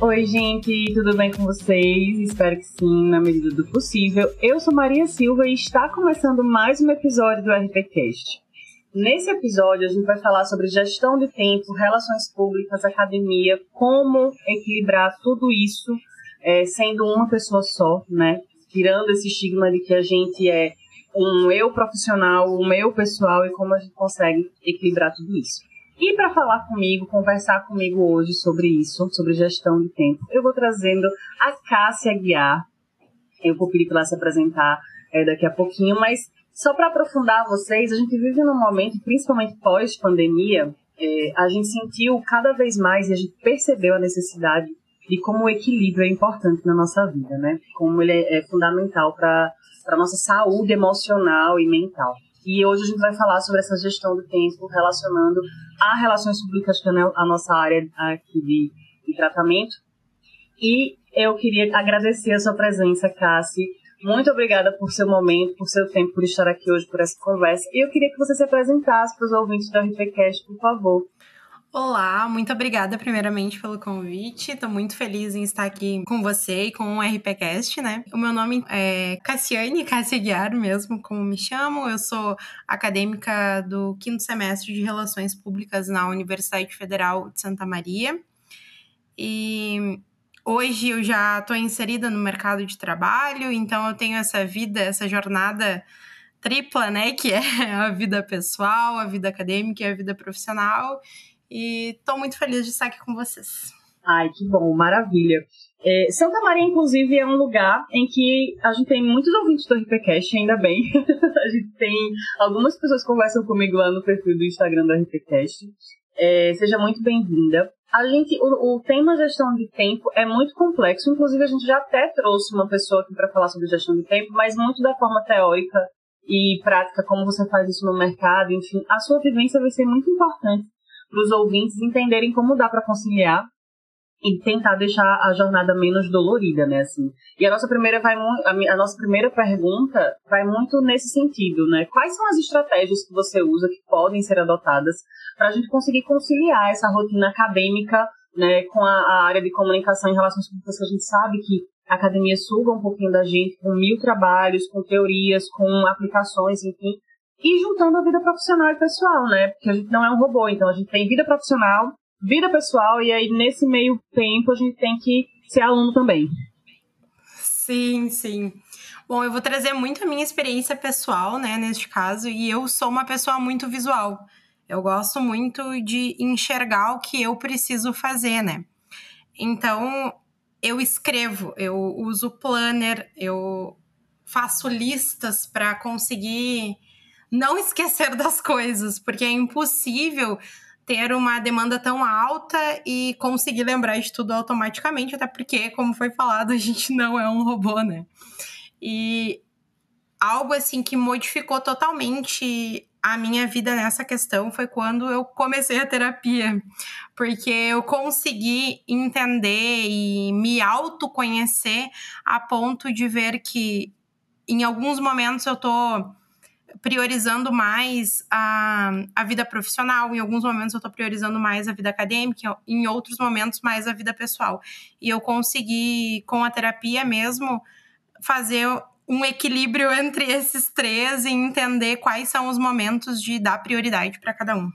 Oi, gente, tudo bem com vocês? Espero que sim, na medida do possível. Eu sou Maria Silva e está começando mais um episódio do RPCast. Nesse episódio, a gente vai falar sobre gestão de tempo, relações públicas, academia, como equilibrar tudo isso é, sendo uma pessoa só, né? Tirando esse estigma de que a gente é um eu profissional, um eu pessoal e como a gente consegue equilibrar tudo isso. E para falar comigo, conversar comigo hoje sobre isso, sobre gestão de tempo, eu vou trazendo a Cássia Guiar. Eu vou pedir para ela se apresentar é, daqui a pouquinho, mas só para aprofundar vocês, a gente vive num momento, principalmente pós-pandemia, é, a gente sentiu cada vez mais e a gente percebeu a necessidade de como o equilíbrio é importante na nossa vida, né? Como ele é, é fundamental para a nossa saúde emocional e mental. E hoje a gente vai falar sobre essa gestão do tempo relacionando a relações públicas, que é a nossa área aqui de, de tratamento. E eu queria agradecer a sua presença, Cassi. Muito obrigada por seu momento, por seu tempo, por estar aqui hoje, por essa conversa. E eu queria que você se apresentasse para os ouvintes do RPCast, por favor. Olá, muito obrigada primeiramente pelo convite. Estou muito feliz em estar aqui com você e com o RPCast, né? O meu nome é Cassiane Cassia Guiar mesmo, como me chamo. Eu sou acadêmica do quinto semestre de Relações Públicas na Universidade Federal de Santa Maria. E hoje eu já estou inserida no mercado de trabalho, então eu tenho essa vida, essa jornada tripla, né? Que é a vida pessoal, a vida acadêmica e a vida profissional. E estou muito feliz de estar aqui com vocês. Ai, que bom, maravilha. É, Santa Maria, inclusive, é um lugar em que a gente tem muitos ouvintes do RPCast, ainda bem. a gente tem algumas pessoas que conversam comigo lá no perfil do Instagram do RPCast. É, seja muito bem-vinda. A gente, o, o, tema gestão de tempo é muito complexo. Inclusive, a gente já até trouxe uma pessoa aqui para falar sobre gestão de tempo, mas muito da forma teórica e prática, como você faz isso no mercado, enfim. A sua vivência vai ser muito importante para os ouvintes entenderem como dá para conciliar e tentar deixar a jornada menos dolorida, né, assim. E a nossa primeira vai a nossa primeira pergunta vai muito nesse sentido, né? Quais são as estratégias que você usa que podem ser adotadas para a gente conseguir conciliar essa rotina acadêmica, né, com a, a área de comunicação em relações públicas que a gente sabe que a academia suga um pouquinho da gente com mil trabalhos, com teorias, com aplicações, enfim, e juntando a vida profissional e pessoal, né? Porque a gente não é um robô, então a gente tem vida profissional, vida pessoal, e aí nesse meio tempo a gente tem que ser aluno também. Sim, sim. Bom, eu vou trazer muito a minha experiência pessoal, né, neste caso, e eu sou uma pessoa muito visual. Eu gosto muito de enxergar o que eu preciso fazer, né? Então, eu escrevo, eu uso planner, eu faço listas para conseguir não esquecer das coisas, porque é impossível ter uma demanda tão alta e conseguir lembrar de tudo automaticamente, até porque, como foi falado, a gente não é um robô, né? E algo assim que modificou totalmente a minha vida nessa questão foi quando eu comecei a terapia, porque eu consegui entender e me autoconhecer a ponto de ver que em alguns momentos eu tô priorizando mais a, a vida profissional, em alguns momentos eu estou priorizando mais a vida acadêmica, em outros momentos mais a vida pessoal. E eu consegui, com a terapia mesmo, fazer um equilíbrio entre esses três e entender quais são os momentos de dar prioridade para cada um.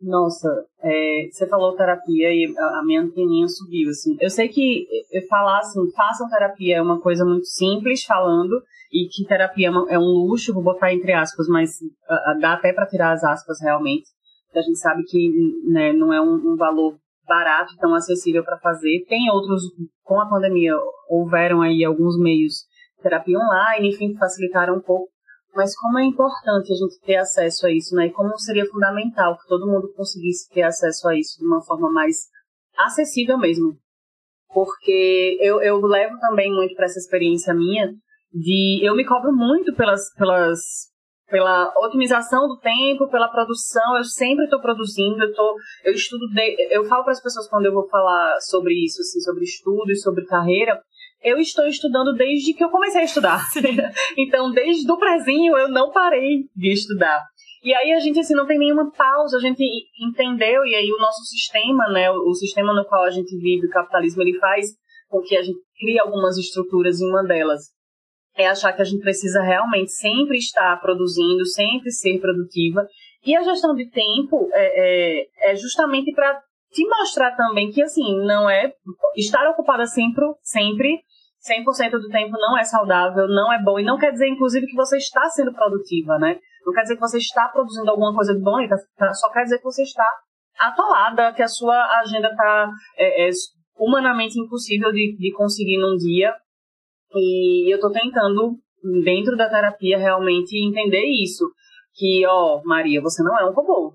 Nossa, é, você falou terapia e a minha anteninha subiu, assim. Eu sei que falar assim, façam terapia é uma coisa muito simples falando, e que terapia é, é um luxo, vou botar entre aspas, mas dá até para tirar as aspas realmente. A gente sabe que né, não é um, um valor barato, tão acessível para fazer. Tem outros, com a pandemia, houveram aí alguns meios terapia online, enfim, que facilitaram um pouco. Mas como é importante a gente ter acesso a isso, né? E como seria fundamental que todo mundo conseguisse ter acesso a isso de uma forma mais acessível mesmo. Porque eu, eu levo também muito para essa experiência minha de eu me cobro muito pelas pelas pela otimização do tempo, pela produção, eu sempre estou produzindo, eu tô, eu estudo, de, eu falo para as pessoas quando eu vou falar sobre isso, assim, sobre estudo e sobre carreira, eu estou estudando desde que eu comecei a estudar. então, desde o prezinho eu não parei de estudar. E aí a gente assim não tem nenhuma pausa, a gente entendeu e aí o nosso sistema, né, o sistema no qual a gente vive, o capitalismo, ele faz com que a gente crie algumas estruturas e uma delas é achar que a gente precisa realmente sempre estar produzindo, sempre ser produtiva. E a gestão de tempo é, é, é justamente para te mostrar também que, assim, não é. Estar ocupada sempre, sempre 100% do tempo não é saudável, não é bom. E não quer dizer, inclusive, que você está sendo produtiva, né? Não quer dizer que você está produzindo alguma coisa de bom, tá, só quer dizer que você está atolada, que a sua agenda está é, é, humanamente impossível de, de conseguir num dia. E eu estou tentando, dentro da terapia, realmente entender isso. Que, ó, Maria, você não é um robô.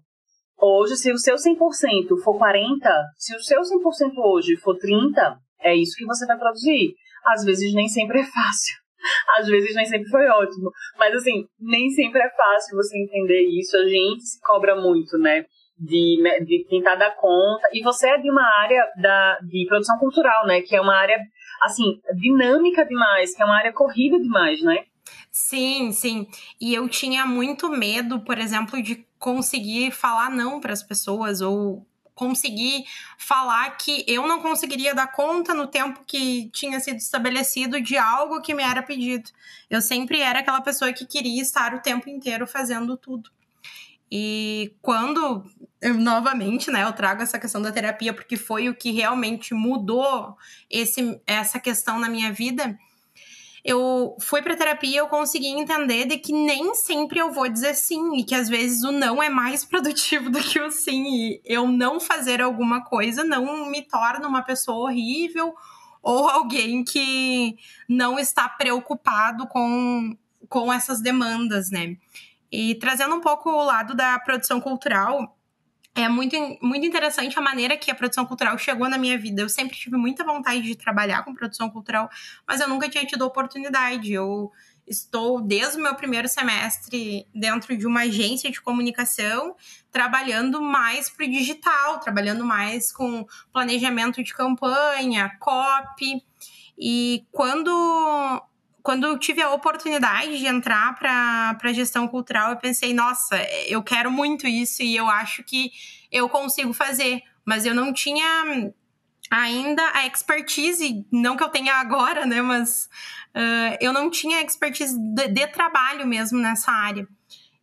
Hoje, se o seu 100% for 40, se o seu 100% hoje for 30, é isso que você vai produzir. Às vezes nem sempre é fácil. Às vezes nem sempre foi ótimo. Mas assim, nem sempre é fácil você entender isso. A gente se cobra muito, né? De, de tentar dar conta. E você é de uma área da, de produção cultural, né? Que é uma área, assim, dinâmica demais, que é uma área corrida demais, né? Sim, sim. E eu tinha muito medo, por exemplo, de conseguir falar não para as pessoas ou conseguir falar que eu não conseguiria dar conta no tempo que tinha sido estabelecido de algo que me era pedido. Eu sempre era aquela pessoa que queria estar o tempo inteiro fazendo tudo. E quando, eu, novamente, né, eu trago essa questão da terapia, porque foi o que realmente mudou esse, essa questão na minha vida, eu fui para terapia eu consegui entender de que nem sempre eu vou dizer sim e que às vezes o não é mais produtivo do que o sim e eu não fazer alguma coisa não me torna uma pessoa horrível ou alguém que não está preocupado com, com essas demandas, né? E trazendo um pouco o lado da produção cultural, é muito, muito interessante a maneira que a produção cultural chegou na minha vida. Eu sempre tive muita vontade de trabalhar com produção cultural, mas eu nunca tinha tido oportunidade. Eu estou desde o meu primeiro semestre dentro de uma agência de comunicação, trabalhando mais para o digital, trabalhando mais com planejamento de campanha, copy. E quando quando eu tive a oportunidade de entrar para a gestão cultural, eu pensei, nossa, eu quero muito isso e eu acho que eu consigo fazer. Mas eu não tinha ainda a expertise, não que eu tenha agora, né? Mas uh, eu não tinha expertise de, de trabalho mesmo nessa área.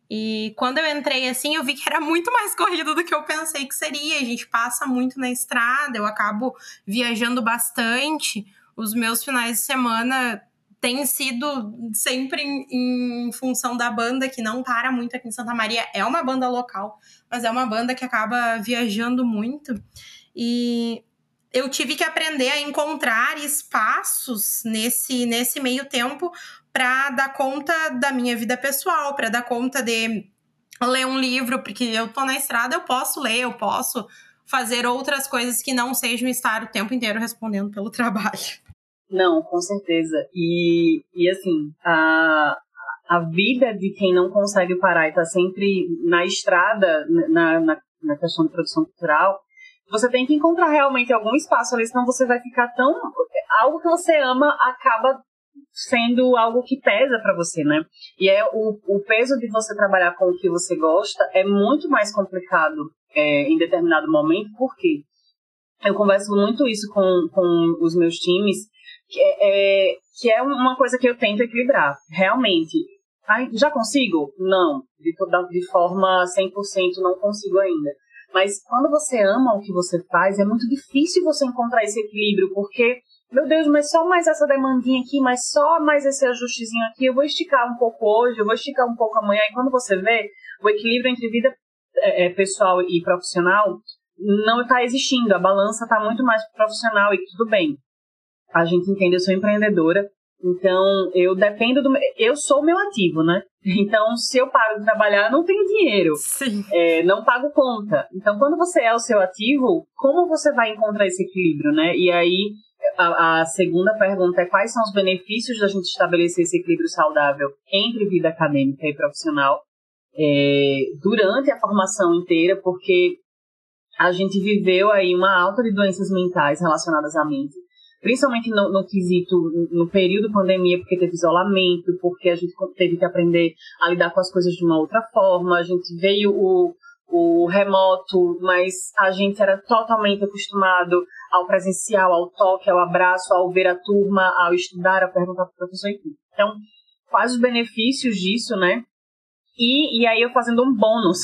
E quando eu entrei assim, eu vi que era muito mais corrido do que eu pensei que seria. A gente passa muito na estrada, eu acabo viajando bastante. Os meus finais de semana tem sido sempre em, em, função da banda, que não para muito aqui em Santa Maria. É uma banda local, mas é uma banda que acaba viajando muito. E eu tive que aprender a encontrar espaços nesse, nesse meio tempo para dar conta da minha vida pessoal, para dar conta de ler um livro, porque eu tô na estrada, eu posso ler, eu posso fazer outras coisas que não sejam estar o tempo inteiro respondendo pelo trabalho. Não, com certeza. E, e assim, a, a vida de quem não consegue parar e está sempre na estrada, na, na, na questão de produção cultural, você tem que encontrar realmente algum espaço ali, senão você vai ficar tão. Algo que você ama acaba sendo algo que pesa para você, né? E é o, o peso de você trabalhar com o que você gosta é muito mais complicado é, em determinado momento, porque eu converso muito isso com, com os meus times, é, é, que é uma coisa que eu tento equilibrar. Realmente, Ai, já consigo? Não. De, de forma 100% não consigo ainda. Mas quando você ama o que você faz, é muito difícil você encontrar esse equilíbrio, porque, meu Deus, mas só mais essa demandinha aqui, mas só mais esse ajustezinho aqui, eu vou esticar um pouco hoje, eu vou esticar um pouco amanhã, e quando você vê, o equilíbrio entre vida é, é pessoal e profissional não está existindo, a balança está muito mais profissional e tudo bem a gente entende, eu sou empreendedora, então eu dependo do. Eu sou meu ativo, né? Então, se eu paro de trabalhar, não tenho dinheiro. Sim. É, não pago conta. Então, quando você é o seu ativo, como você vai encontrar esse equilíbrio, né? E aí, a, a segunda pergunta é quais são os benefícios da gente estabelecer esse equilíbrio saudável entre vida acadêmica e profissional é, durante a formação inteira, porque a gente viveu aí uma alta de doenças mentais relacionadas à mente principalmente no, no quesito, no período pandemia, porque teve isolamento, porque a gente teve que aprender a lidar com as coisas de uma outra forma, a gente veio o, o remoto, mas a gente era totalmente acostumado ao presencial, ao toque, ao abraço, ao ver a turma, ao estudar, a perguntar para o professor e tudo. Então, quais os benefícios disso, né? E, e aí eu fazendo um bônus.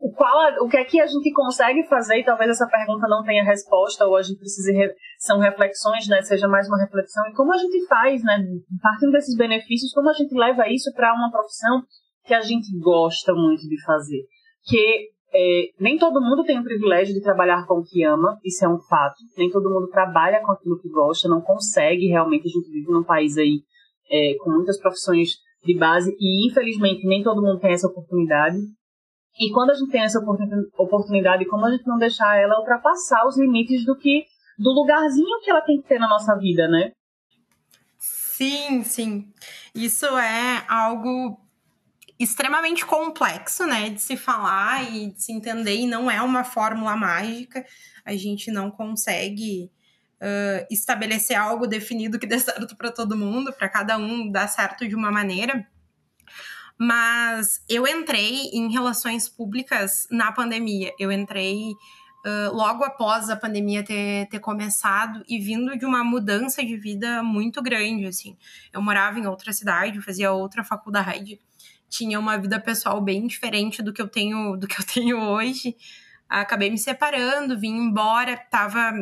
O, qual, o que é que a gente consegue fazer, e talvez essa pergunta não tenha resposta, ou a gente precise, re, são reflexões, né? Seja mais uma reflexão, e como a gente faz, né? Partindo desses benefícios, como a gente leva isso para uma profissão que a gente gosta muito de fazer. Que é, nem todo mundo tem o privilégio de trabalhar com o que ama, isso é um fato. Nem todo mundo trabalha com aquilo que gosta, não consegue realmente. A gente vive num país aí é, com muitas profissões de base e, infelizmente, nem todo mundo tem essa oportunidade. E quando a gente tem essa oportunidade, como a gente não deixar ela ultrapassar os limites do que do lugarzinho que ela tem que ter na nossa vida, né? Sim, sim. Isso é algo extremamente complexo, né, de se falar e de se entender, e não é uma fórmula mágica. A gente não consegue uh, estabelecer algo definido que dê certo para todo mundo, para cada um dar certo de uma maneira. Mas eu entrei em relações públicas na pandemia. Eu entrei uh, logo após a pandemia ter, ter começado e vindo de uma mudança de vida muito grande, assim. Eu morava em outra cidade, fazia outra faculdade, tinha uma vida pessoal bem diferente do que eu tenho, do que eu tenho hoje. Acabei me separando, vim embora, tava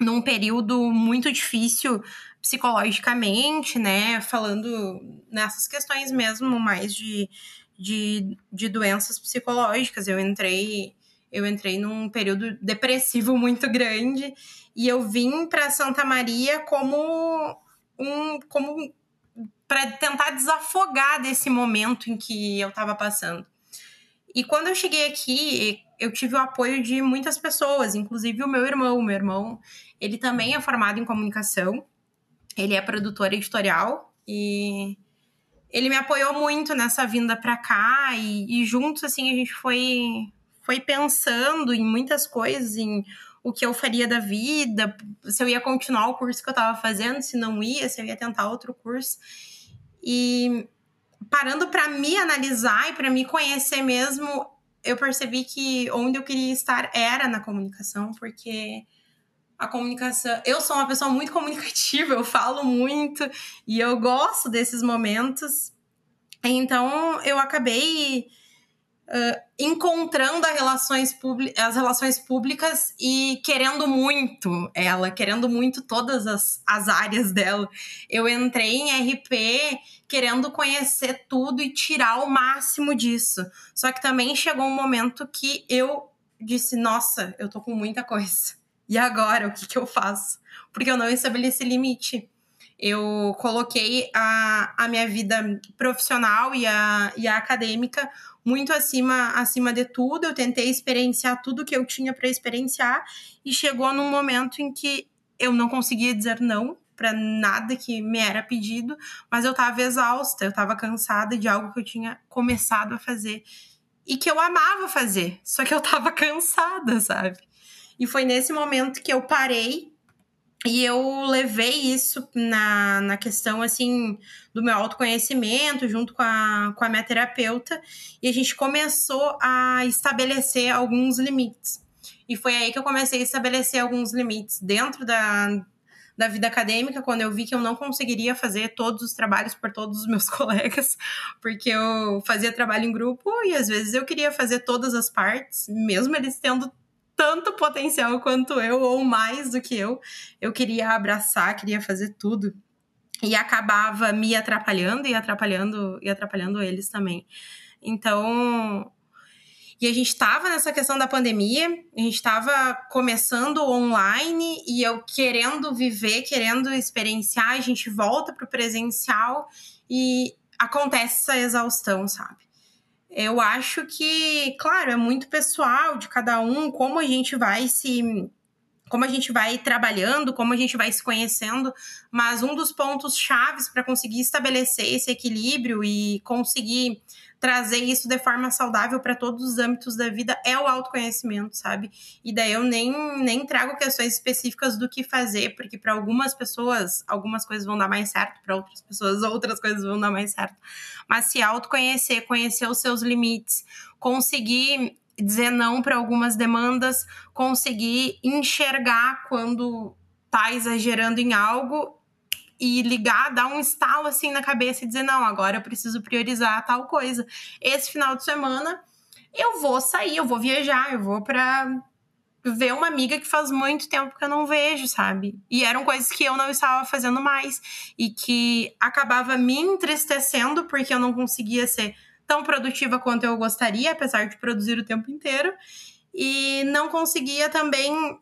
num período muito difícil psicologicamente, né? Falando nessas questões mesmo mais de, de, de doenças psicológicas. Eu entrei eu entrei num período depressivo muito grande e eu vim para Santa Maria como um como para tentar desafogar desse momento em que eu estava passando. E quando eu cheguei aqui, eu tive o apoio de muitas pessoas, inclusive o meu irmão. O meu irmão, ele também é formado em comunicação, ele é produtor editorial e ele me apoiou muito nessa vinda para cá e, e juntos assim a gente foi foi pensando em muitas coisas, em o que eu faria da vida, se eu ia continuar o curso que eu estava fazendo, se não ia, se eu ia tentar outro curso. E parando para me analisar e para me conhecer mesmo, eu percebi que onde eu queria estar era na comunicação, porque a comunicação. Eu sou uma pessoa muito comunicativa, eu falo muito e eu gosto desses momentos. Então eu acabei uh, encontrando as relações, as relações públicas e querendo muito ela, querendo muito todas as, as áreas dela. Eu entrei em RP querendo conhecer tudo e tirar o máximo disso. Só que também chegou um momento que eu disse: Nossa, eu tô com muita coisa. E agora, o que, que eu faço? Porque eu não estabeleci limite. Eu coloquei a, a minha vida profissional e a, e a acadêmica muito acima, acima de tudo. Eu tentei experienciar tudo que eu tinha para experienciar e chegou num momento em que eu não conseguia dizer não para nada que me era pedido, mas eu estava exausta, eu estava cansada de algo que eu tinha começado a fazer e que eu amava fazer, só que eu estava cansada, sabe? E foi nesse momento que eu parei e eu levei isso na, na questão, assim, do meu autoconhecimento, junto com a, com a minha terapeuta, e a gente começou a estabelecer alguns limites. E foi aí que eu comecei a estabelecer alguns limites dentro da, da vida acadêmica, quando eu vi que eu não conseguiria fazer todos os trabalhos por todos os meus colegas, porque eu fazia trabalho em grupo e às vezes eu queria fazer todas as partes, mesmo eles tendo tanto potencial quanto eu, ou mais do que eu. Eu queria abraçar, queria fazer tudo. E acabava me atrapalhando e atrapalhando e atrapalhando eles também. Então, e a gente estava nessa questão da pandemia, a gente estava começando online e eu querendo viver, querendo experienciar, a gente volta para o presencial e acontece essa exaustão, sabe? Eu acho que, claro, é muito pessoal de cada um, como a gente vai se como a gente vai trabalhando, como a gente vai se conhecendo, mas um dos pontos chaves para conseguir estabelecer esse equilíbrio e conseguir trazer isso de forma saudável para todos os âmbitos da vida é o autoconhecimento, sabe? E daí eu nem, nem trago questões específicas do que fazer, porque para algumas pessoas algumas coisas vão dar mais certo, para outras pessoas outras coisas vão dar mais certo. Mas se autoconhecer, conhecer os seus limites, conseguir dizer não para algumas demandas, conseguir enxergar quando tá exagerando em algo e ligar, dar um estalo assim na cabeça e dizer: não, agora eu preciso priorizar tal coisa. Esse final de semana eu vou sair, eu vou viajar, eu vou para ver uma amiga que faz muito tempo que eu não vejo, sabe? E eram coisas que eu não estava fazendo mais e que acabava me entristecendo porque eu não conseguia ser tão produtiva quanto eu gostaria, apesar de produzir o tempo inteiro, e não conseguia também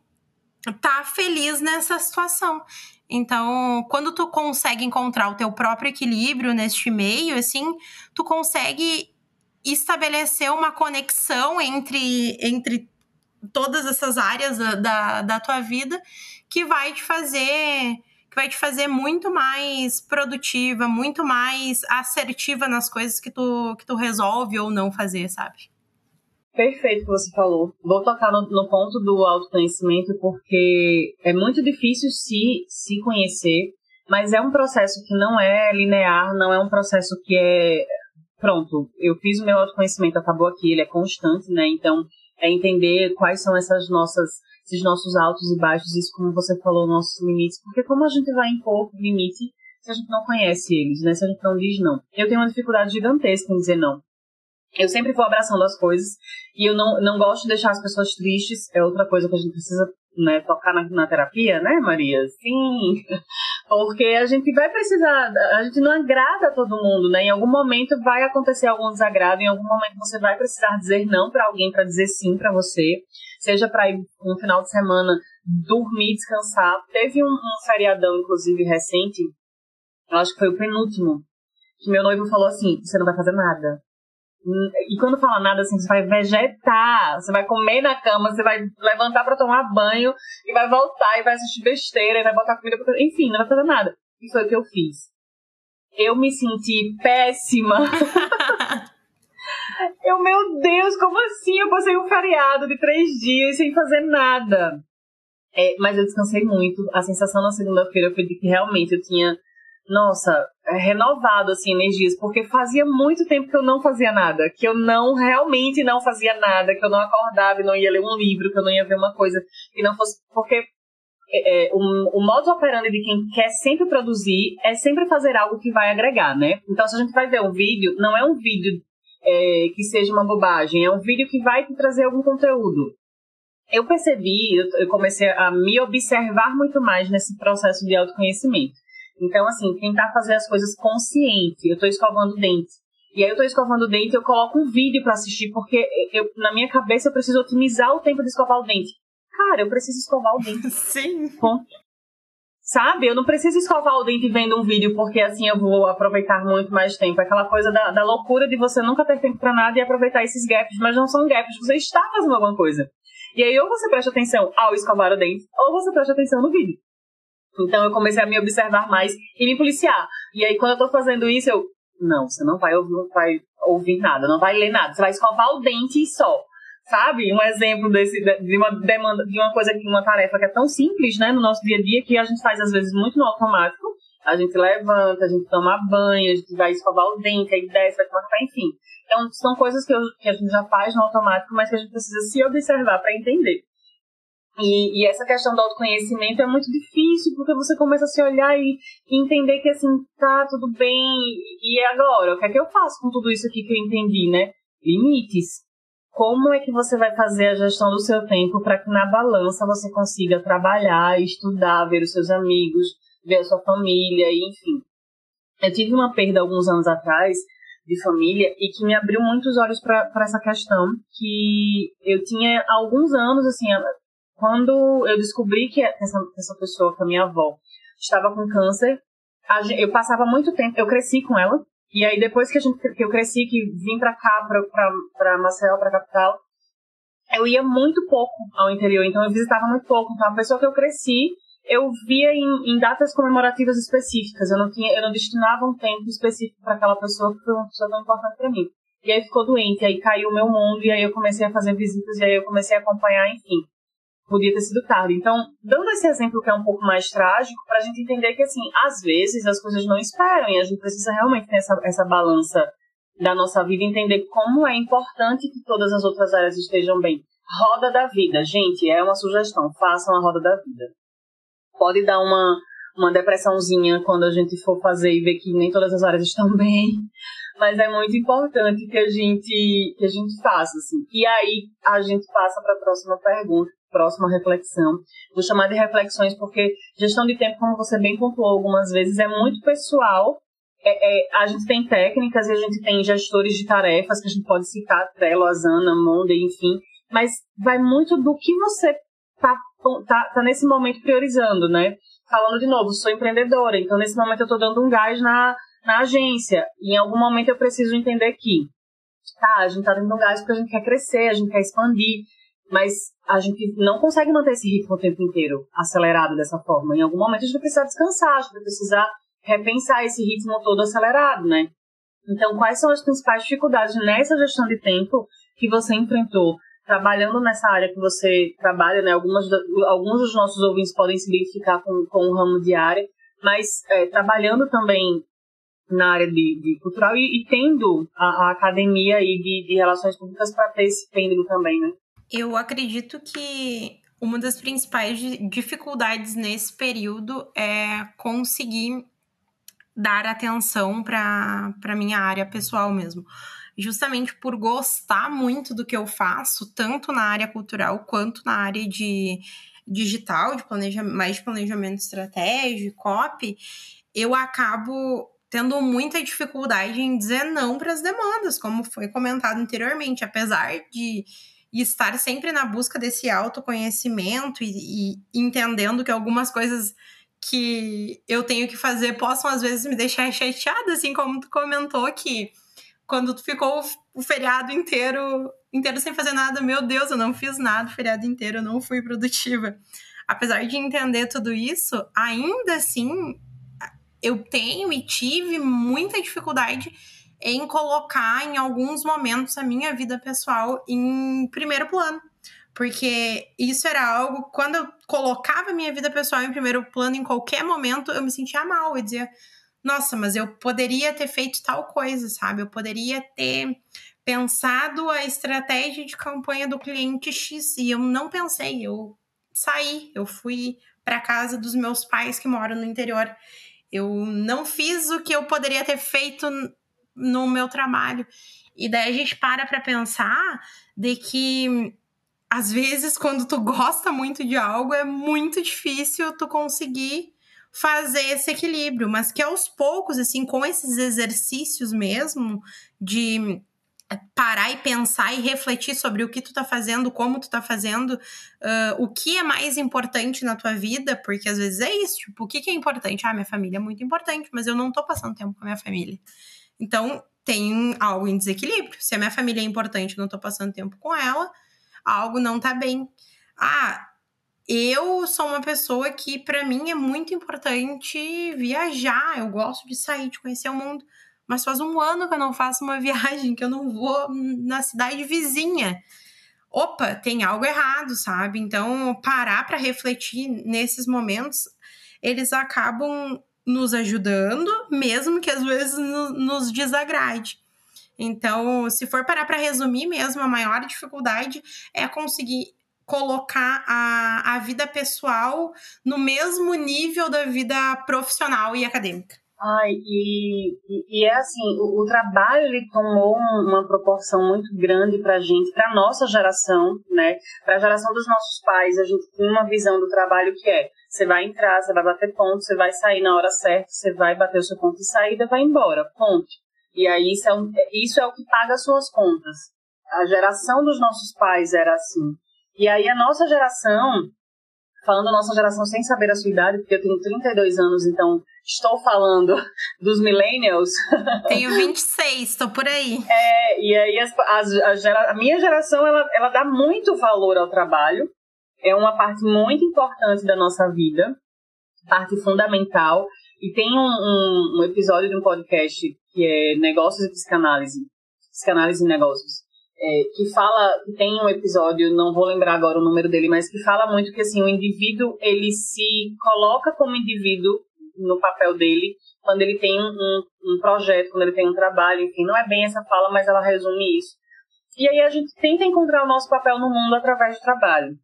estar tá feliz nessa situação. Então, quando tu consegue encontrar o teu próprio equilíbrio neste meio, assim, tu consegue estabelecer uma conexão entre, entre todas essas áreas da, da, tua vida que vai te fazer que vai te fazer muito mais produtiva, muito mais assertiva nas coisas que tu, que tu resolve ou não fazer, sabe? Perfeito o que você falou. Vou tocar no, no, ponto do autoconhecimento porque é muito difícil se, se conhecer, mas é um processo que não é linear, não é um processo que é pronto, eu fiz o meu autoconhecimento, acabou aqui, ele é constante, né? Então, é entender quais são essas nossas esses nossos altos e baixos, isso como você falou, nossos limites, porque como a gente vai impor limite se a gente não conhece eles, né? Se a gente não diz não. Eu tenho uma dificuldade gigantesca em dizer não. Eu sempre vou abraçando as coisas e eu não, não gosto de deixar as pessoas tristes, é outra coisa que a gente precisa né, tocar na, na terapia, né, Maria? Sim, porque a gente vai precisar, a gente não agrada a todo mundo, né? Em algum momento vai acontecer algum desagrado, em algum momento você vai precisar dizer não para alguém para dizer sim para você, seja para ir um final de semana dormir, descansar. Teve um, um feriadão, inclusive, recente, eu acho que foi o penúltimo, que meu noivo falou assim: você não vai fazer nada. E quando fala nada assim, você vai vegetar, você vai comer na cama, você vai levantar para tomar banho e vai voltar e vai assistir besteira e vai botar comida pra... Enfim, não vai fazer nada. E foi o que eu fiz. Eu me senti péssima. eu, meu Deus, como assim? Eu passei um feriado de três dias sem fazer nada. É, mas eu descansei muito. A sensação na segunda-feira foi de que realmente eu tinha nossa, renovado, assim, energias, porque fazia muito tempo que eu não fazia nada, que eu não, realmente não fazia nada, que eu não acordava e não ia ler um livro, que eu não ia ver uma coisa que não fosse, porque é, é, o, o modo operando de quem quer sempre produzir é sempre fazer algo que vai agregar, né? Então, se a gente vai ver um vídeo, não é um vídeo é, que seja uma bobagem, é um vídeo que vai te trazer algum conteúdo. Eu percebi, eu comecei a me observar muito mais nesse processo de autoconhecimento. Então, assim, tentar fazer as coisas consciente. Eu tô escovando o dente. E aí eu tô escovando o dente, eu coloco um vídeo para assistir, porque eu, na minha cabeça eu preciso otimizar o tempo de escovar o dente. Cara, eu preciso escovar o dente. Sim. Ponto. Sabe? Eu não preciso escovar o dente vendo um vídeo, porque assim eu vou aproveitar muito mais tempo. Aquela coisa da, da loucura de você nunca ter tempo para nada e aproveitar esses gaps, mas não são gaps, você está fazendo alguma coisa. E aí ou você presta atenção ao escovar o dente, ou você presta atenção no vídeo. Então eu comecei a me observar mais e me policiar. E aí quando eu tô fazendo isso, eu. Não, você não vai ouvir, não vai ouvir nada, não vai ler nada. Você vai escovar o dente e só. Sabe? Um exemplo desse, de uma demanda, de uma coisa, de uma tarefa que é tão simples, né, no nosso dia a dia, que a gente faz às vezes muito no automático. A gente levanta, a gente toma banho, a gente vai escovar o dente, aí desce, vai tomar enfim. Então, são coisas que, eu, que a gente já faz no automático, mas que a gente precisa se observar para entender. E, e, essa questão do autoconhecimento é muito difícil, porque você começa a se olhar e, e, entender que assim, tá tudo bem, e agora? O que é que eu faço com tudo isso aqui que eu entendi, né? Limites. Como é que você vai fazer a gestão do seu tempo para que na balança você consiga trabalhar, estudar, ver os seus amigos, ver a sua família, enfim. Eu tive uma perda alguns anos atrás de família e que me abriu muitos olhos para essa questão que eu tinha alguns anos assim quando eu descobri que essa, essa pessoa, que a minha avó, estava com câncer, eu passava muito tempo, eu cresci com ela, e aí depois que, a gente, que eu cresci, que vim pra cá, pra, pra, pra Maceió, pra capital, eu ia muito pouco ao interior, então eu visitava muito pouco. Então, a pessoa que eu cresci, eu via em, em datas comemorativas específicas. Eu não tinha, eu não destinava um tempo específico para aquela pessoa que foi uma pessoa tão importante para mim. E aí ficou doente, aí caiu o meu mundo, e aí eu comecei a fazer visitas, e aí eu comecei a acompanhar, enfim. Podia ter sido tarde. Então, dando esse exemplo que é um pouco mais trágico, para a gente entender que, assim, às vezes as coisas não esperam, e a gente precisa realmente ter essa, essa balança da nossa vida, entender como é importante que todas as outras áreas estejam bem. Roda da vida, gente, é uma sugestão, façam a roda da vida. Pode dar uma, uma depressãozinha quando a gente for fazer e ver que nem todas as áreas estão bem, mas é muito importante que a gente que a gente faça assim. E aí a gente passa para a próxima pergunta, próxima reflexão. Vou chamar de reflexões porque gestão de tempo, como você bem pontuou algumas vezes, é muito pessoal. É, é, a gente tem técnicas e a gente tem gestores de tarefas que a gente pode citar, Trello, Asana, Monday, enfim, mas vai muito do que você tá, tá, tá nesse momento priorizando, né? Falando de novo, sou empreendedora, então nesse momento eu estou dando um gás na, na agência. E em algum momento eu preciso entender que, tá, a gente está dando um gás porque a gente quer crescer, a gente quer expandir, mas a gente não consegue manter esse ritmo o tempo inteiro acelerado dessa forma. Em algum momento a gente vai precisar descansar, a gente vai precisar repensar esse ritmo todo acelerado, né? Então, quais são as principais dificuldades nessa gestão de tempo que você enfrentou trabalhando nessa área que você trabalha, né? Algumas, alguns dos nossos ouvintes podem se identificar com, com o ramo de área, mas é, trabalhando também na área de, de cultural e, e tendo a, a, academia aí de, de relações públicas para ter esse pêndulo também, né? Eu acredito que uma das principais dificuldades nesse período é conseguir dar atenção para a minha área pessoal mesmo. Justamente por gostar muito do que eu faço, tanto na área cultural quanto na área de digital, de planejamento, mais de planejamento estratégico, copy, eu acabo tendo muita dificuldade em dizer não para as demandas, como foi comentado anteriormente, apesar de estar sempre na busca desse autoconhecimento e, e entendendo que algumas coisas que eu tenho que fazer possam às vezes me deixar chateada, assim como tu comentou que quando tu ficou o feriado inteiro inteiro sem fazer nada, meu Deus, eu não fiz nada o feriado inteiro, eu não fui produtiva. Apesar de entender tudo isso, ainda assim eu tenho e tive muita dificuldade em colocar em alguns momentos a minha vida pessoal em primeiro plano. Porque isso era algo, quando eu colocava a minha vida pessoal em primeiro plano, em qualquer momento, eu me sentia mal. Eu dizia, nossa, mas eu poderia ter feito tal coisa, sabe? Eu poderia ter pensado a estratégia de campanha do cliente X e eu não pensei. Eu saí, eu fui para casa dos meus pais que moram no interior eu não fiz o que eu poderia ter feito no meu trabalho. E daí a gente para para pensar de que às vezes quando tu gosta muito de algo é muito difícil tu conseguir fazer esse equilíbrio, mas que aos poucos assim com esses exercícios mesmo de parar e pensar e refletir sobre o que tu tá fazendo, como tu tá fazendo, uh, o que é mais importante na tua vida, porque às vezes é isso, tipo, o que, que é importante? Ah, minha família é muito importante, mas eu não tô passando tempo com a minha família. Então, tem algo em desequilíbrio. Se a minha família é importante e não tô passando tempo com ela, algo não tá bem. Ah, eu sou uma pessoa que, para mim, é muito importante viajar. Eu gosto de sair, de conhecer o mundo mas faz um ano que eu não faço uma viagem, que eu não vou na cidade vizinha. Opa, tem algo errado, sabe? Então, parar para refletir nesses momentos, eles acabam nos ajudando, mesmo que às vezes nos desagrade. Então, se for parar para resumir mesmo, a maior dificuldade é conseguir colocar a, a vida pessoal no mesmo nível da vida profissional e acadêmica. Ai, e, e, é assim, o, o, trabalho ele tomou uma proporção muito grande para a gente, para nossa geração, né? Para a geração dos nossos pais, a gente tem uma visão do trabalho que é: você vai entrar, você vai bater ponto, você vai sair na hora certa, você vai bater o seu ponto de saída, vai embora, ponto. E aí isso é, um, isso é o que paga as suas contas. A geração dos nossos pais era assim. E aí a nossa geração falando nossa geração sem saber a sua idade, porque eu tenho 32 anos, então estou falando dos millennials. Tenho 26, estou por aí. É, e aí as, as, a, gera, a, minha geração, ela, ela dá muito valor ao trabalho, é uma parte muito importante da nossa vida, parte fundamental, e tem um, um, um episódio de um podcast que é Negócios e Psicanálise, Psicanálise e Negócios, é, que fala, tem um episódio, não vou lembrar agora o número dele, mas que fala muito que assim, o indivíduo, ele se coloca como indivíduo no papel dele quando ele tem um, um, projeto, quando ele tem um trabalho, enfim, não é bem essa fala, mas ela resume isso. E aí a gente tenta encontrar o nosso papel no mundo através do trabalho.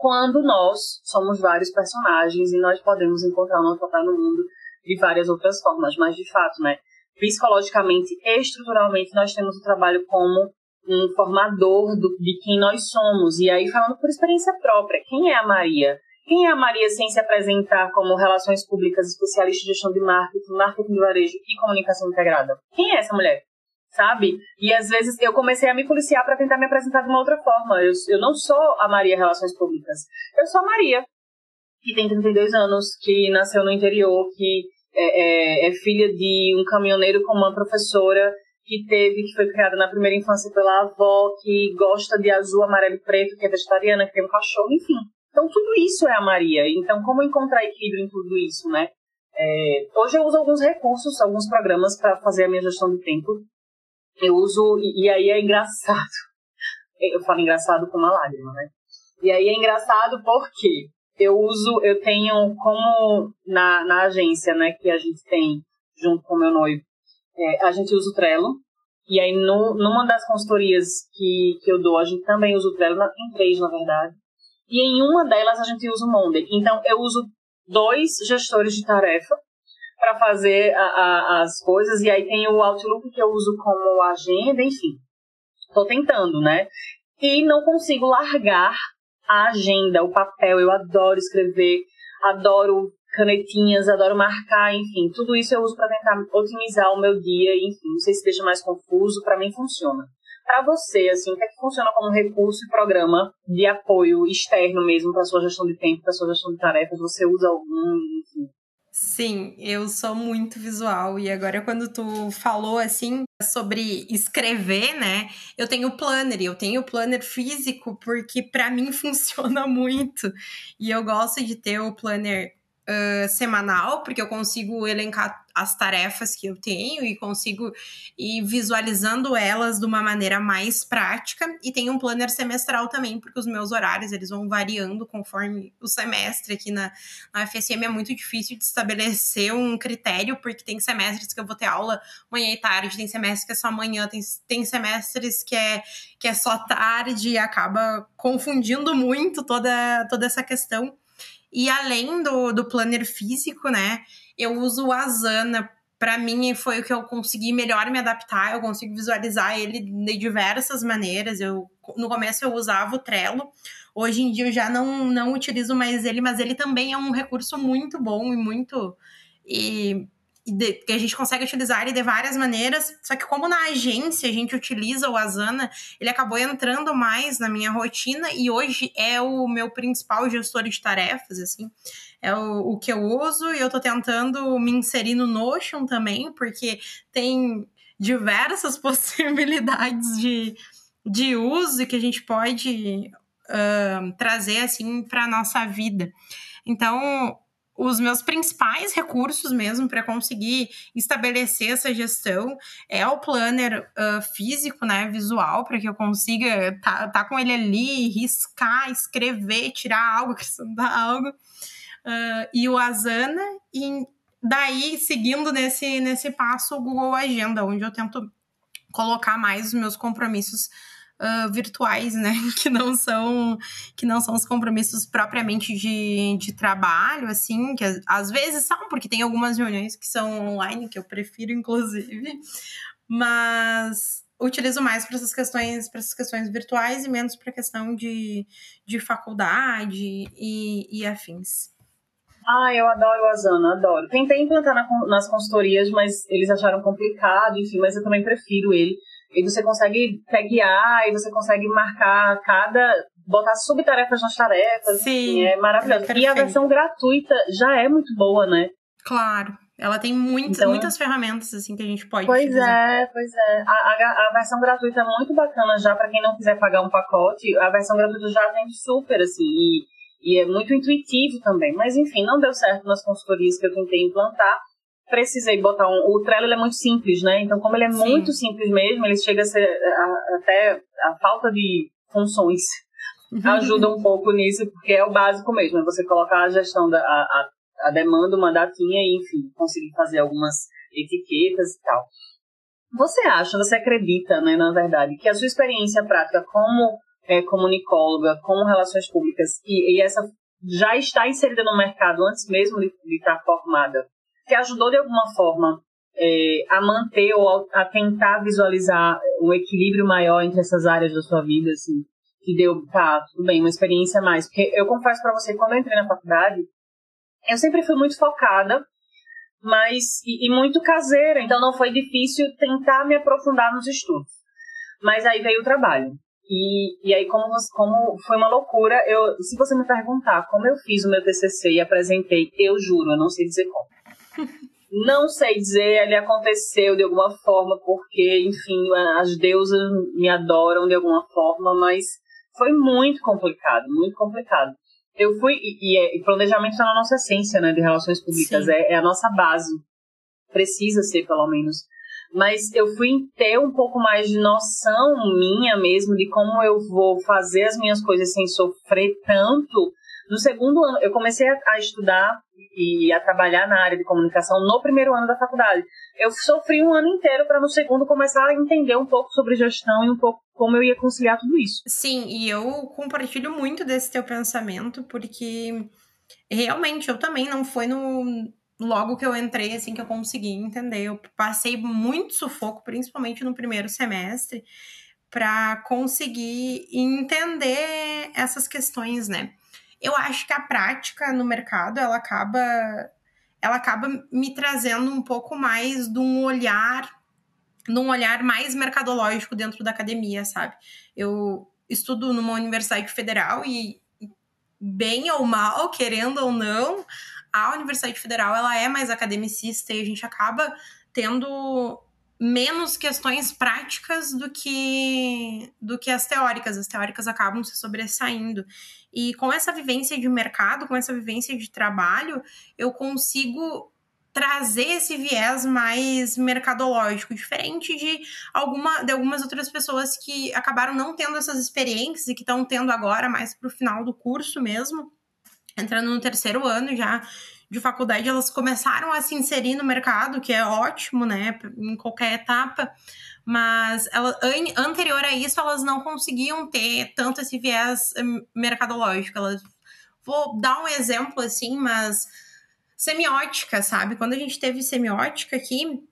Quando nós somos vários personagens e nós podemos encontrar o nosso papel no mundo de várias outras formas, mas de fato, né, psicologicamente, estruturalmente, nós temos o trabalho como um formador do, de quem nós somos. E aí, falando por experiência própria, quem é a Maria? Quem é a Maria sem se apresentar como Relações Públicas, especialista em gestão de marketing, marketing de varejo e comunicação integrada? Quem é essa mulher? Sabe? E às vezes eu comecei a me policiar para tentar me apresentar de uma outra forma. Eu, eu não sou a Maria Relações Públicas. Eu sou a Maria, que tem 32 anos, que nasceu no interior, que é, é, é filha de um caminhoneiro com uma professora que teve, que foi criada na primeira infância pela avó, que gosta de azul, amarelo e preto, que é vegetariana, que tem um cachorro, enfim. Então tudo isso é a Maria. Então como encontrar equilíbrio em tudo isso, né? É, hoje eu uso alguns recursos, alguns programas para fazer a minha gestão de tempo. Eu uso, e, e aí é engraçado. Eu falo engraçado com uma lágrima, né? E aí é engraçado porque eu uso, eu tenho como na, na agência, né, que a gente tem junto com meu noivo, é, a gente usa o Trello. E aí, no, numa das consultorias que, que eu dou, a gente também usa o Trello, em três, na verdade. E em uma delas, a gente usa o Monday. Então, eu uso dois gestores de tarefa para fazer a, a, as coisas. E aí, tem o Outlook que eu uso como agenda, enfim. Estou tentando, né? E não consigo largar a agenda, o papel. Eu adoro escrever, adoro canetinhas, adoro marcar, enfim, tudo isso eu uso para tentar otimizar o meu dia, enfim, não sei se deixa mais confuso, para mim funciona. Para você, assim, o que é que funciona como recurso e programa de apoio externo mesmo para sua gestão de tempo, para sua gestão de tarefas? Você usa algum, enfim? Sim, eu sou muito visual e agora quando tu falou assim sobre escrever, né? Eu tenho planner, eu tenho planner físico porque para mim funciona muito. E eu gosto de ter o planner uh, semanal, porque eu consigo elencar as tarefas que eu tenho e consigo ir visualizando elas de uma maneira mais prática. E tem um planner semestral também, porque os meus horários eles vão variando conforme o semestre. Aqui na, na FSM é muito difícil de estabelecer um critério, porque tem semestres que eu vou ter aula manhã e tarde, tem semestres que é só manhã, tem, tem semestres que é, que é só tarde e acaba confundindo muito toda, toda essa questão. E além do, do planner físico, né, eu uso o Asana. Para mim, foi o que eu consegui melhor me adaptar. Eu consigo visualizar ele de diversas maneiras. Eu, no começo, eu usava o Trello. Hoje em dia, eu já não, não utilizo mais ele, mas ele também é um recurso muito bom e muito. E de, que a gente consegue utilizar ele de várias maneiras, só que como na agência a gente utiliza o Asana, ele acabou entrando mais na minha rotina e hoje é o meu principal gestor de tarefas, assim, é o, o que eu uso e eu tô tentando me inserir no Notion também, porque tem diversas possibilidades de, de uso que a gente pode uh, trazer, assim, para nossa vida. Então, os meus principais recursos mesmo para conseguir estabelecer essa gestão é o planner uh, físico, né, visual, para que eu consiga tá, tá com ele ali, riscar, escrever, tirar algo, acrescentar algo, uh, e o Asana, e daí, seguindo nesse, nesse passo, o Google Agenda, onde eu tento colocar mais os meus compromissos uh, virtuais, né? Que não são que não são os compromissos propriamente de, de trabalho, assim, que às vezes são, porque tem algumas reuniões que são online, que eu prefiro, inclusive, mas utilizo mais para essas questões para essas questões virtuais e menos para questão de, de faculdade e, e afins. Ah, eu adoro o Asana, adoro. Tentei implantar na, nas consultorias, mas eles acharam complicado, enfim, mas eu também prefiro ele. E você consegue taguear e você consegue marcar cada botar subtarefas nas tarefas. Sim. Assim, é maravilhoso. É e a versão gratuita já é muito boa, né? Claro. Ela tem muitas, então, muitas ferramentas assim que a gente pode pois utilizar. é, pois é. A, a, a versão gratuita é muito bacana já para quem não quiser pagar um pacote. A versão gratuita já tem super assim e, e é muito intuitivo também. Mas enfim, não deu certo nas consultorias que eu tentei implantar. Precisei botar um. O Trello é muito simples, né? Então, como ele é Sim. muito simples mesmo, ele chega a ser a, até a falta de funções ajuda um pouco nisso, porque é o básico mesmo, é você colocar a gestão da a, a demanda, uma datinha e, enfim, conseguir fazer algumas etiquetas e tal. Você acha, você acredita, né, na verdade, que a sua experiência prática como é, comunicóloga, como relações públicas, e, e, essa já está inserida no mercado antes mesmo de, de estar formada, que ajudou de alguma forma é, a manter ou a tentar visualizar um equilíbrio maior entre essas áreas da sua vida, assim, que deu, tá, tudo bem, uma experiência a mais. Porque eu confesso para você, quando eu entrei na faculdade, eu sempre fui muito focada, mas e, e, muito caseira, então não foi difícil tentar me aprofundar nos estudos. Mas aí veio o trabalho. E, e aí, como, como foi uma loucura, eu, se você me perguntar como eu fiz o meu TCC e apresentei, eu juro, eu não sei dizer como. Não sei dizer, ele aconteceu de alguma forma, porque, enfim, as deusas me adoram de alguma forma, mas foi muito complicado, muito complicado eu fui, e, e, e planejamento está na nossa essência, né, de relações públicas, é, é, a nossa base, precisa ser pelo menos. Mas eu fui ter um pouco mais de noção minha mesmo de como eu vou fazer as minhas coisas sem sofrer tanto. No segundo ano, eu comecei a, a estudar e a trabalhar na área de comunicação no primeiro ano da faculdade. Eu sofri um ano inteiro para no segundo começar a entender um pouco sobre gestão e um pouco como eu ia conciliar tudo isso. Sim, e eu compartilho muito desse teu pensamento, porque realmente eu também não foi no logo que eu entrei assim que eu consegui entender. Eu passei muito sufoco, principalmente no primeiro semestre, para conseguir entender essas questões, né? Eu acho que a prática no mercado, ela acaba ela acaba me trazendo um pouco mais de um olhar num olhar mais mercadológico dentro da academia, sabe? Eu estudo numa universidade federal e bem ou mal, querendo ou não, a Universidade Federal ela é mais academicista e a gente acaba tendo menos questões práticas do que do que as teóricas. As teóricas acabam se sobressaindo. E com essa vivência de mercado, com essa vivência de trabalho, eu consigo trazer esse viés mais mercadológico, diferente de, alguma, de algumas outras pessoas que acabaram não tendo essas experiências e que estão tendo agora, mais para o final do curso mesmo, entrando no terceiro ano já de faculdade, elas começaram a se inserir no mercado, que é ótimo, né, em qualquer etapa, mas ela, an, anterior a isso elas não conseguiam ter tanto esse viés hum, mercadológico. Elas, vou dar um exemplo assim, mas semiótica, sabe? Quando a gente teve semiótica aqui,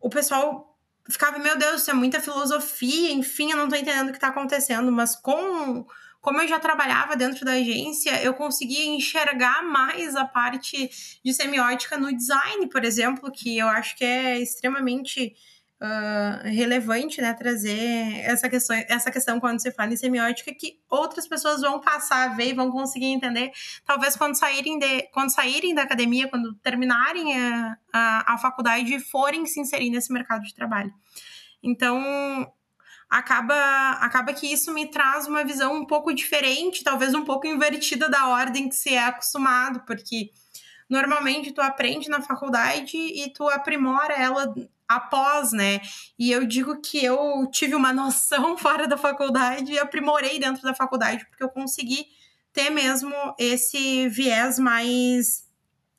o pessoal ficava, meu Deus, isso é muita filosofia, enfim, eu não tô entendendo o que tá acontecendo, mas com como eu já trabalhava dentro da agência, eu conseguia enxergar mais a parte de semiótica no design, por exemplo, que eu acho que é extremamente uh, relevante, né, trazer essa questão, essa questão quando se fala em semiótica que outras pessoas vão passar a ver e vão conseguir entender, talvez quando saírem, de, quando saírem da academia, quando terminarem a, a, a faculdade e forem se inserir nesse mercado de trabalho. Então, acaba acaba que isso me traz uma visão um pouco diferente, talvez um pouco invertida da ordem que se é acostumado, porque normalmente tu aprende na faculdade e tu aprimora ela após, né? E eu digo que eu tive uma noção fora da faculdade e aprimorei dentro da faculdade, porque eu consegui ter mesmo esse viés mais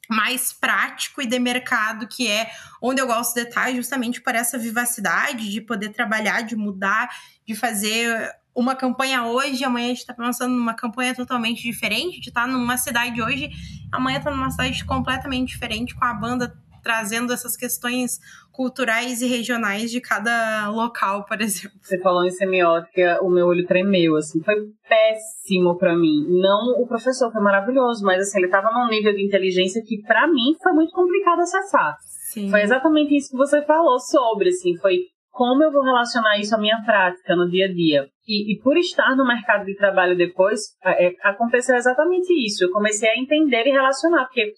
mais prático e de mercado, que é onde eu gosto de estar, justamente por essa vivacidade de poder trabalhar, de mudar, de fazer uma campanha hoje, amanhã a gente está pensando numa campanha totalmente diferente, de estar numa cidade hoje, amanhã está numa cidade completamente diferente, com a banda trazendo essas questões culturais e regionais de cada local, por exemplo. Você falou em semiótica, o meu olho tremeu, assim, foi péssimo para mim. Não o professor foi maravilhoso, mas assim, ele tava num nível de inteligência que para mim foi muito complicado acessar. Sim. Foi exatamente isso que você falou sobre, assim, foi como eu vou relacionar isso à minha prática no dia a dia. E, e por estar no mercado de trabalho depois, é, aconteceu exatamente isso. Eu comecei a entender e relacionar, porque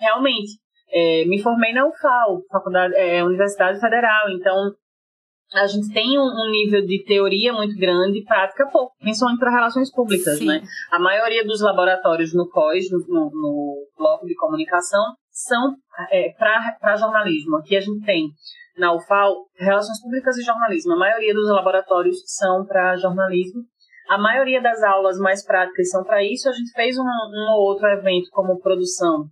realmente é, me formei na UFAL, faculdade, é, Universidade Federal, então a gente tem um, um, nível de teoria muito grande e prática pouco, principalmente para relações públicas, Sim. né? A maioria dos laboratórios no COIS, no, no, no bloco de comunicação, são é, para jornalismo. Aqui a gente tem na UFAL relações públicas e jornalismo. A maioria dos laboratórios são para jornalismo. A maioria das aulas mais práticas são para isso. A gente fez um, um ou outro evento como produção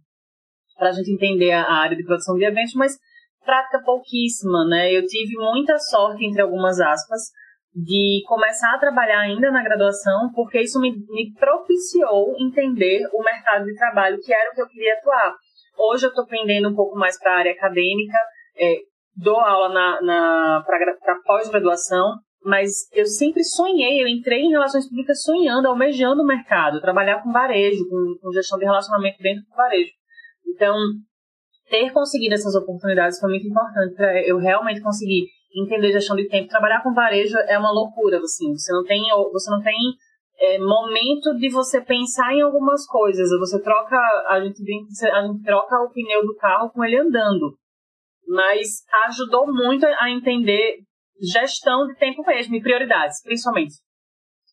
para a gente entender a área de produção de eventos, mas prática pouquíssima, né? Eu tive muita sorte, entre algumas aspas, de começar a trabalhar ainda na graduação, porque isso me, me propiciou entender o mercado de trabalho, que era o que eu queria atuar. Hoje eu estou pendendo um pouco mais para a área acadêmica, é, dou aula na, na para pós-graduação, mas eu sempre sonhei, eu entrei em relações públicas sonhando, almejando o mercado, trabalhar com varejo, com, com gestão de relacionamento dentro do varejo. Então, ter conseguido essas oportunidades foi muito importante para eu realmente conseguir entender gestão de tempo. Trabalhar com varejo é uma loucura, assim. Você não tem, você não tem é, momento de você pensar em algumas coisas. Você troca, a gente, a gente troca o pneu do carro com ele andando. Mas ajudou muito a entender gestão de tempo mesmo e prioridades, principalmente.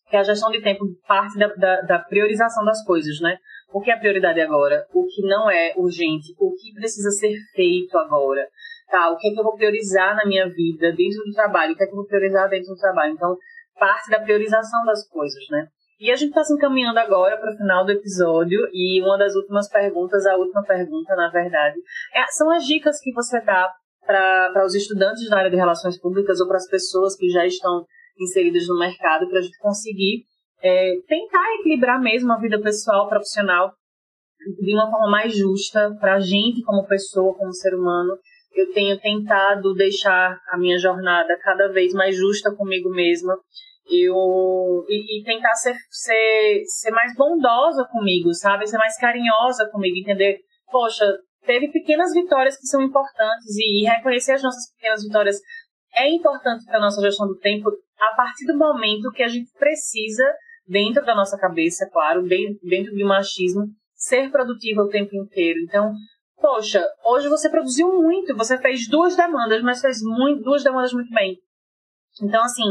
Que a gestão de tempo parte da, da, da priorização das coisas, né? O que é prioridade agora? O que não é urgente? O que precisa ser feito agora? Tá, o que é que eu vou priorizar na minha vida dentro do trabalho? O que é que eu vou priorizar dentro do trabalho? Então, parte da priorização das coisas, né? E a gente está se encaminhando agora para o final do episódio e uma das últimas perguntas, a última pergunta, na verdade, é, são as dicas que você dá para os estudantes da área de relações públicas ou para as pessoas que já estão inseridas no mercado para a gente conseguir é, tentar equilibrar mesmo a vida pessoal, profissional, de uma forma mais justa para a gente como pessoa, como ser humano. Eu tenho tentado deixar a minha jornada cada vez mais justa comigo mesma. Eu, e, e tentar ser, ser, ser mais bondosa comigo, sabe? Ser mais carinhosa comigo, entender? Poxa, teve pequenas vitórias que são importantes e, e reconhecer as nossas pequenas vitórias é importante para a nossa gestão do tempo a partir do momento que a gente precisa dentro da nossa cabeça, claro, dentro de machismo, ser produtiva o tempo inteiro. Então, poxa, hoje você produziu muito, você fez duas demandas, mas fez muito, duas demandas muito bem. Então, assim,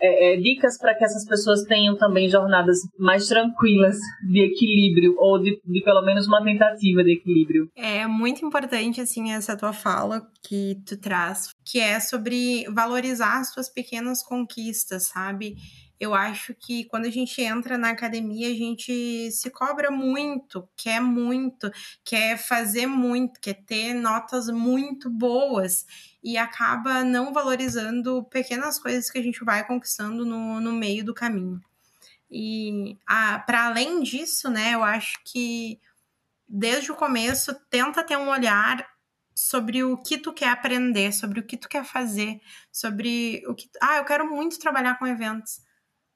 é, é, dicas para que essas pessoas tenham também jornadas mais tranquilas de equilíbrio, ou de, de, pelo menos uma tentativa de equilíbrio. É muito importante, assim, essa tua fala que tu traz, que é sobre valorizar as tuas pequenas conquistas, sabe? Eu acho que quando a gente entra na academia, a gente se cobra muito, quer muito, quer fazer muito, quer ter notas muito boas e acaba não valorizando pequenas coisas que a gente vai conquistando no, no meio do caminho. E para além disso, né, eu acho que desde o começo tenta ter um olhar sobre o que tu quer aprender, sobre o que tu quer fazer, sobre o que, ah, eu quero muito trabalhar com eventos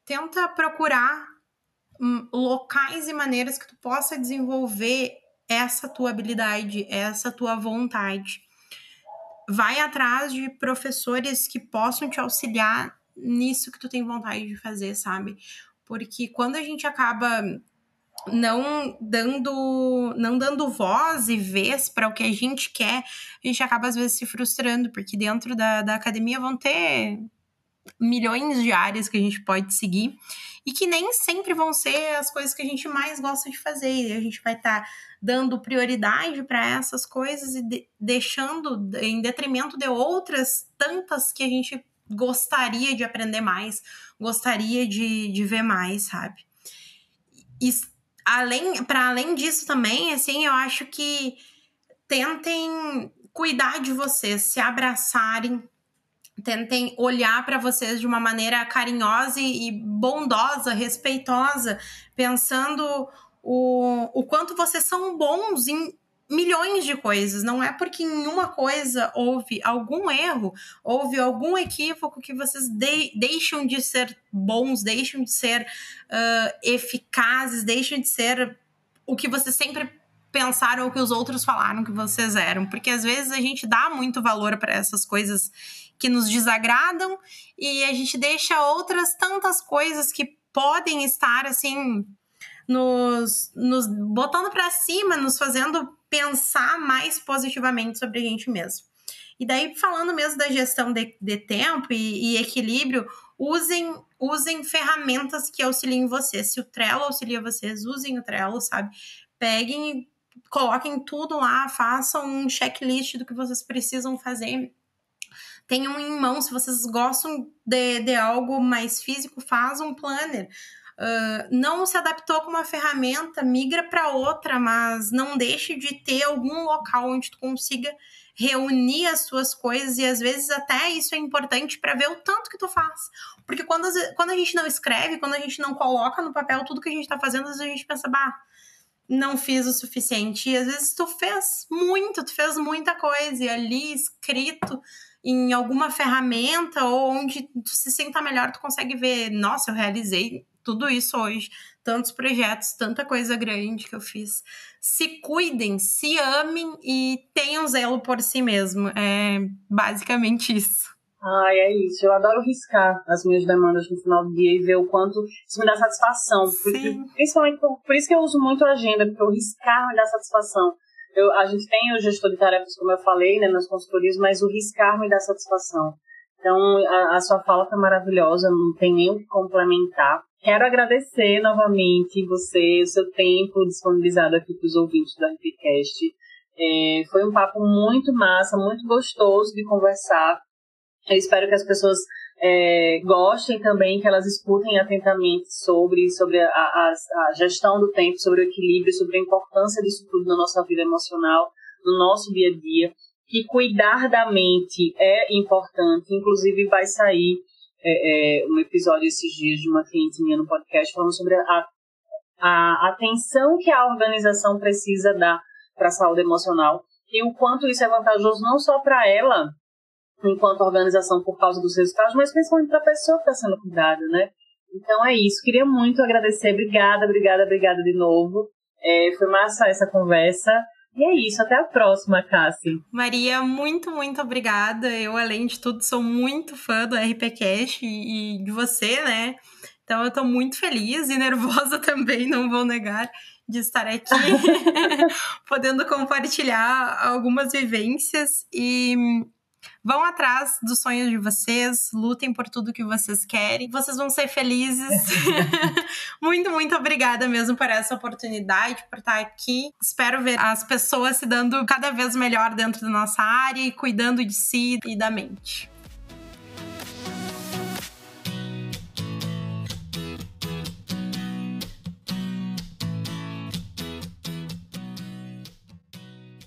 tenta procurar hum, locais e maneiras que tu possa desenvolver essa tua habilidade, essa tua vontade. Vai atrás de professores que possam te auxiliar nisso que tu tem vontade de fazer, sabe? Porque quando a gente acaba não dando não dando voz e vez para o que a gente quer, a gente acaba às vezes se frustrando, porque dentro da, da academia vão ter milhões de áreas que a gente pode seguir e que nem sempre vão ser as coisas que a gente mais gosta de fazer. E a gente vai estar tá dando prioridade para essas coisas e de, deixando em detrimento de outras tantas que a gente gostaria de aprender mais, gostaria de, de ver mais, sabe? E além, para além disso também, assim, eu acho que tentem cuidar de vocês, se abraçarem, tentem olhar para vocês de uma maneira carinhosa e bondosa, respeitosa, pensando o, o quanto vocês são bons em milhões de coisas. Não é porque em uma coisa houve algum erro, houve algum equívoco que vocês de, deixam de ser bons, deixam de ser uh, eficazes, deixam de ser o que vocês sempre pensaram o que os outros falaram que vocês eram, porque às vezes a gente dá muito valor para essas coisas que nos desagradam e a gente deixa outras tantas coisas que podem estar assim nos, nos botando para cima, nos fazendo pensar mais positivamente sobre a gente mesmo. E daí, falando mesmo da gestão de, de tempo e, e, equilíbrio, usem, usem ferramentas que auxiliem vocês. Se o Trello auxilia vocês, usem o Trello, sabe? Peguem, coloquem tudo lá, façam um checklist do que vocês precisam fazer. Tenham em mão, se vocês gostam de, de algo mais físico, faz um planner. Uh, não se adaptou com uma ferramenta, migra para outra, mas não deixe de ter algum local onde tu consiga reunir as suas coisas e às vezes até isso é importante para ver o tanto que tu faz. Porque quando, quando a gente não escreve, quando a gente não coloca no papel tudo que a gente está fazendo, às vezes a gente pensa, bah, não fiz o suficiente. E às vezes tu fez muito, tu fez muita coisa e ali escrito em alguma ferramenta ou onde tu se senta melhor, tu consegue ver, nossa, eu realizei tudo isso hoje, tantos projetos, tanta coisa grande que eu fiz. Se cuidem, se amem e tenham zelo por si mesmo. É basicamente isso. Ai, é isso. Eu adoro riscar as minhas demandas no final do dia e ver o quanto isso me dá satisfação. Sim. Principalmente por, por isso que eu uso muito a agenda, porque o riscar me dá satisfação. Eu, a gente tem o gestor de tarefas, como eu falei, né, nas consultorias, mas o riscar me dá satisfação. Então, a, a sua fala foi maravilhosa, não tem nem o que complementar. Quero agradecer novamente você, o seu tempo disponibilizado aqui para os ouvintes do RPCast. É, foi um papo muito massa, muito gostoso de conversar. Eu espero que as pessoas é, gostem também, que elas escutem atentamente sobre, sobre a, a, a, gestão do tempo, sobre o equilíbrio, sobre a importância disso tudo na nossa vida emocional, no nosso dia a dia. Que cuidar da mente é importante, inclusive vai sair é, é, um episódio esses dias de uma cliente minha no podcast falando sobre a, a atenção que a organização precisa dar para a saúde emocional e o quanto isso é vantajoso não só para ela, enquanto organização por causa dos resultados, mas principalmente para a pessoa que está sendo cuidada, né? Então é isso. Queria muito agradecer. Obrigada, obrigada, obrigada de novo. É, foi massa essa conversa. E é isso, até a próxima, Cassi. Maria, muito, muito obrigada. Eu, além de tudo, sou muito fã do RPCast e de você, né? Então eu tô muito feliz e nervosa também, não vou negar, de estar aqui, podendo compartilhar algumas vivências e Vão atrás dos sonhos de vocês, lutem por tudo que vocês querem. Vocês vão ser felizes. muito, muito obrigada mesmo por essa oportunidade, por estar aqui. Espero ver as pessoas se dando cada vez melhor dentro da nossa área e cuidando de si e da mente.